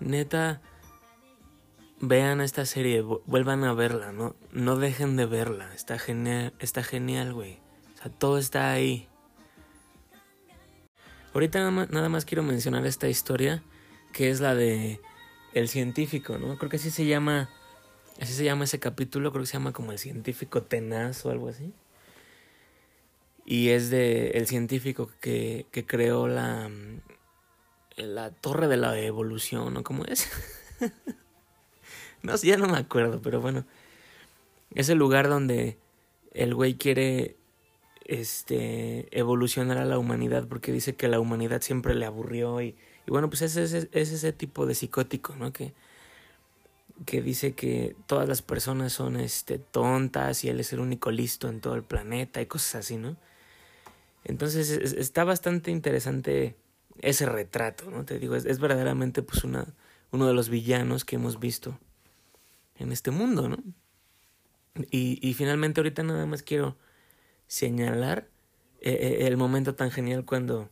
neta, vean esta serie, vuelvan a verla, ¿no? No dejen de verla, está genial, está genial, güey. O sea, todo está ahí. Ahorita nada más, nada más quiero mencionar esta historia, que es la de el científico, ¿no? Creo que así se llama, así se llama ese capítulo, creo que se llama como el científico tenaz o algo así. Y es de el científico que, que creó la, la torre de la evolución, ¿no? ¿Cómo es? no sé, ya no me acuerdo, pero bueno. Es el lugar donde el güey quiere este evolucionar a la humanidad porque dice que la humanidad siempre le aburrió y, y bueno, pues es, es, es, ese tipo de psicótico, ¿no? Que, que dice que todas las personas son este tontas y él es el único listo en todo el planeta y cosas así, ¿no? Entonces está bastante interesante ese retrato, ¿no? Te digo, es, verdaderamente pues una, uno de los villanos que hemos visto en este mundo, ¿no? Y, y finalmente ahorita nada más quiero señalar eh, eh, el momento tan genial cuando...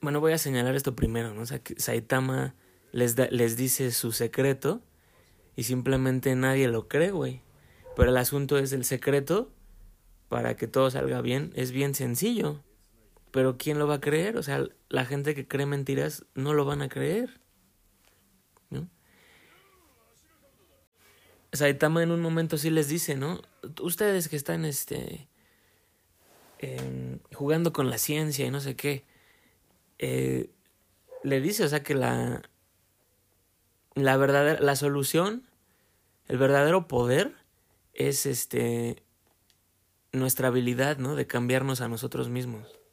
Bueno, voy a señalar esto primero, ¿no? O sea, que Saitama les, da, les dice su secreto y simplemente nadie lo cree, güey. Pero el asunto es el secreto para que todo salga bien es bien sencillo. Pero ¿quién lo va a creer? O sea, la gente que cree mentiras no lo van a creer. ¿no? Saitama en un momento sí les dice, ¿no? Ustedes que están este jugando con la ciencia y no sé qué, eh, le dice, o sea, que la la verdadera la solución, el verdadero poder es este nuestra habilidad, ¿no? De cambiarnos a nosotros mismos.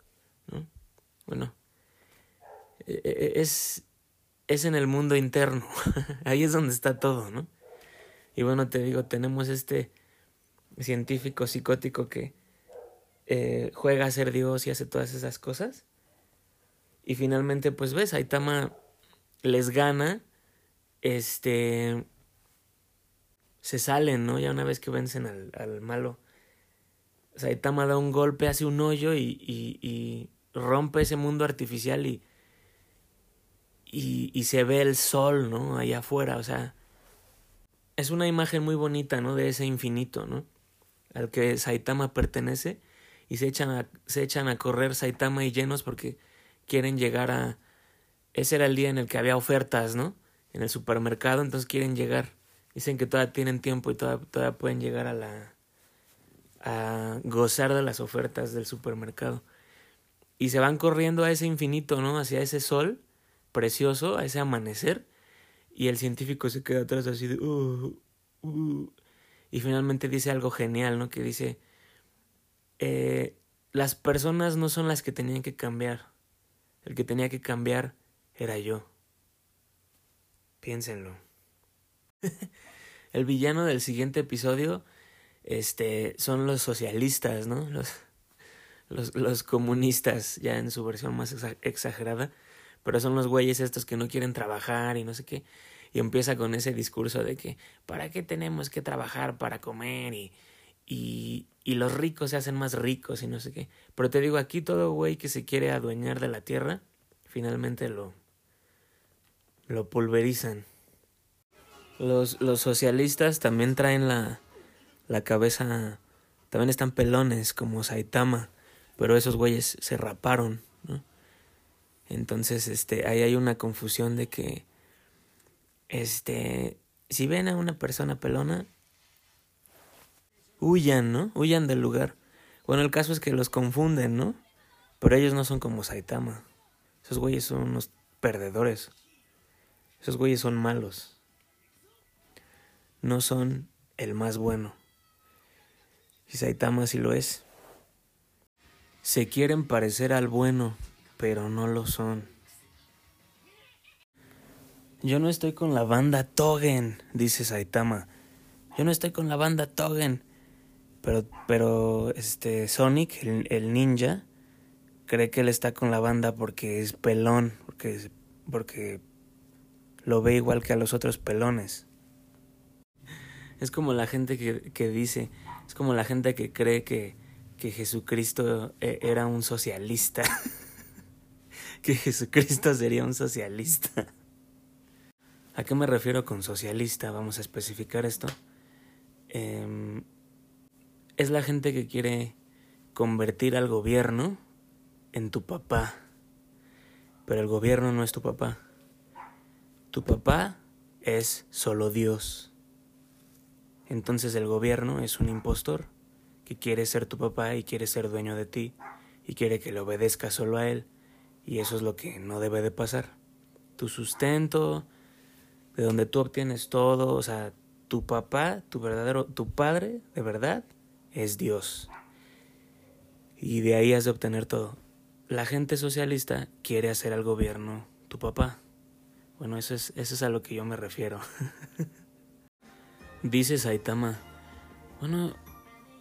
Bueno, e, e, es, es en el mundo interno, ahí es donde está todo, ¿no? Y bueno, te digo, tenemos este científico psicótico que eh, juega a ser Dios y hace todas esas cosas. Y finalmente, pues ves, Aitama les gana, este, se salen, ¿no? Ya una vez que vencen al, al malo. Saitama da un golpe, hace un hoyo y, y rompe ese mundo artificial y, y, y, se ve el sol, ¿no? Allá afuera, o sea, es una imagen muy bonita, ¿no? De ese infinito, ¿no? Al que Saitama pertenece y se echan a, se echan a correr Saitama y llenos porque quieren llegar a... Ese era el día en el que había ofertas, ¿no? En el supermercado, entonces quieren llegar. Dicen que todavía tienen tiempo y todavía, todavía pueden llegar a la... a gozar de las ofertas del supermercado y se van corriendo a ese infinito, ¿no? Hacia ese sol precioso, a ese amanecer, y el científico se queda atrás así de... Uh, uh", y finalmente dice algo genial, ¿no? Que dice, eh, las personas no son las que tenían que cambiar, el que tenía que cambiar era yo. Piénsenlo. el villano del siguiente episodio este, son los socialistas, ¿no? Los los, los comunistas, ya en su versión más exagerada, pero son los güeyes estos que no quieren trabajar y no sé qué. Y empieza con ese discurso de que, ¿para qué tenemos que trabajar para comer? Y, y, y los ricos se hacen más ricos y no sé qué. Pero te digo, aquí todo güey que se quiere adueñar de la tierra, finalmente lo, lo pulverizan. Los, los socialistas también traen la, la cabeza, también están pelones como Saitama pero esos güeyes se raparon, ¿no? Entonces, este, ahí hay una confusión de que, este, si ven a una persona pelona, huyan, ¿no? Huyan del lugar. Bueno, el caso es que los confunden, ¿no? Pero ellos no son como Saitama. Esos güeyes son unos perdedores. Esos güeyes son malos. No son el más bueno. Y Saitama sí lo es. Se quieren parecer al bueno, pero no lo son. Yo no estoy con la banda Togen, dice Saitama. Yo no estoy con la banda Togen. Pero, pero, este, Sonic, el, ninja, cree que él está con la banda porque es pelón, porque, porque lo ve igual que a los otros pelones. Es como la gente que, que dice, es como la gente que cree que que Jesucristo eh, era un socialista. que Jesucristo sería un socialista. ¿A qué me refiero con socialista? Vamos a especificar esto. Em, es la gente que quiere convertir al gobierno en tu papá. Pero el gobierno no es tu papá. Tu papá es solo Dios. Entonces el gobierno es un impostor que quiere ser tu papá y quiere ser dueño de ti y quiere que le obedezca solo a él. Y eso es lo que no debe de pasar. Tu sustento, de donde tú obtienes todo, o sea, tu papá, tu verdadero, tu padre, de verdad, es Dios. Y de ahí has de obtener todo. La gente socialista quiere hacer al gobierno tu papá. Bueno, eso es, eso es a lo que yo me refiero. Dice Saitama, bueno,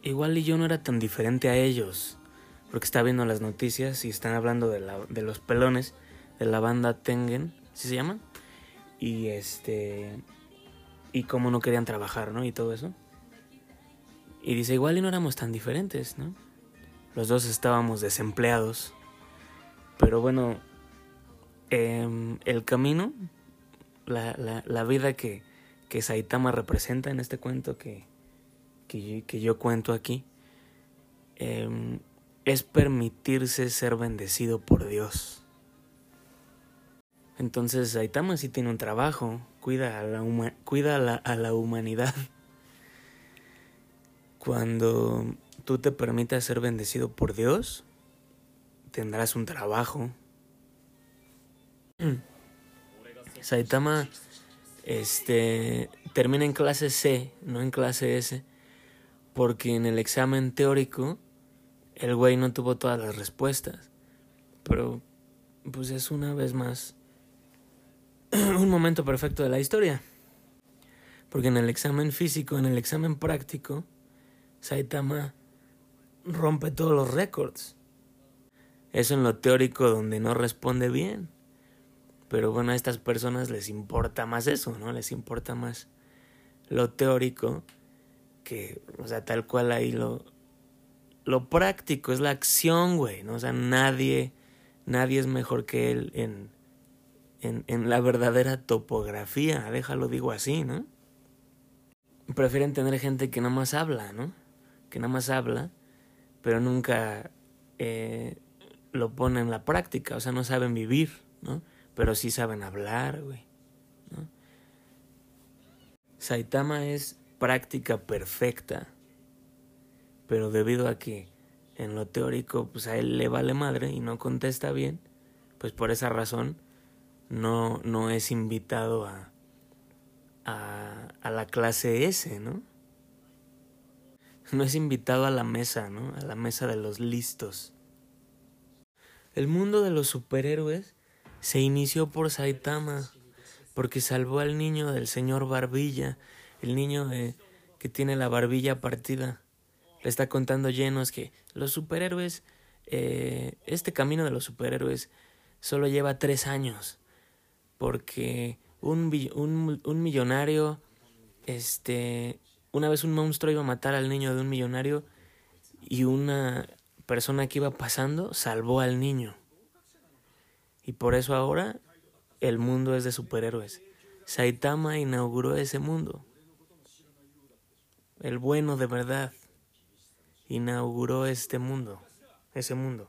igual y yo no era tan diferente a ellos, porque está viendo las noticias y están hablando de, la, de los pelones de la banda Tengen, ¿sí se llama? Y este, y cómo no querían trabajar, ¿no? Y todo eso. Y dice, igual y no éramos tan diferentes, ¿no? Los dos estábamos desempleados. Pero bueno, eh, el camino, la, vida que, que, Saitama representa en este cuento que, que, yo cuento aquí, eh, es permitirse ser bendecido por Dios. Entonces Saitama sí tiene un trabajo, cuida a la, cuida a la, a la humanidad. Cuando tú te permitas ser bendecido por Dios, tendrás un trabajo. Saitama este termina en clase C, no en clase S, porque en el examen teórico el güey no tuvo todas las respuestas. Pero pues es una vez más un momento perfecto de la historia. Porque en el examen físico, en el examen práctico, Saitama rompe todos los récords. Eso en lo teórico donde no responde bien. Pero bueno, a estas personas les importa más eso, ¿no? Les importa más lo teórico que, o sea, tal cual ahí lo, lo práctico, es la acción, güey, ¿no? O sea, nadie, nadie es mejor que él en, en, en la verdadera topografía, déjalo digo así, ¿no? Prefieren tener gente que nada más habla, ¿no? que nada más habla, pero nunca eh, lo pone en la práctica, o sea, no saben vivir, ¿no? Pero sí saben hablar, güey. Saitama es práctica perfecta, pero debido a que en lo teórico, pues a él le vale madre y no contesta bien, pues por esa razón no, no es invitado a, a, a la clase S, ¿no? no es invitado a la mesa, ¿no? A la mesa de los listos. El mundo de los superhéroes se inició por Saitama, porque salvó al niño del señor Barbilla, el niño que tiene la barbilla partida. Le está contando llenos que los superhéroes, eh, este camino de los superhéroes solo lleva tres años, porque un, un, un millonario, este, una vez un monstruo iba a matar al niño de un millonario y una persona que iba pasando salvó al niño. Y por eso ahora el mundo es de superhéroes. Saitama inauguró ese mundo. El bueno de verdad inauguró este mundo, ese mundo.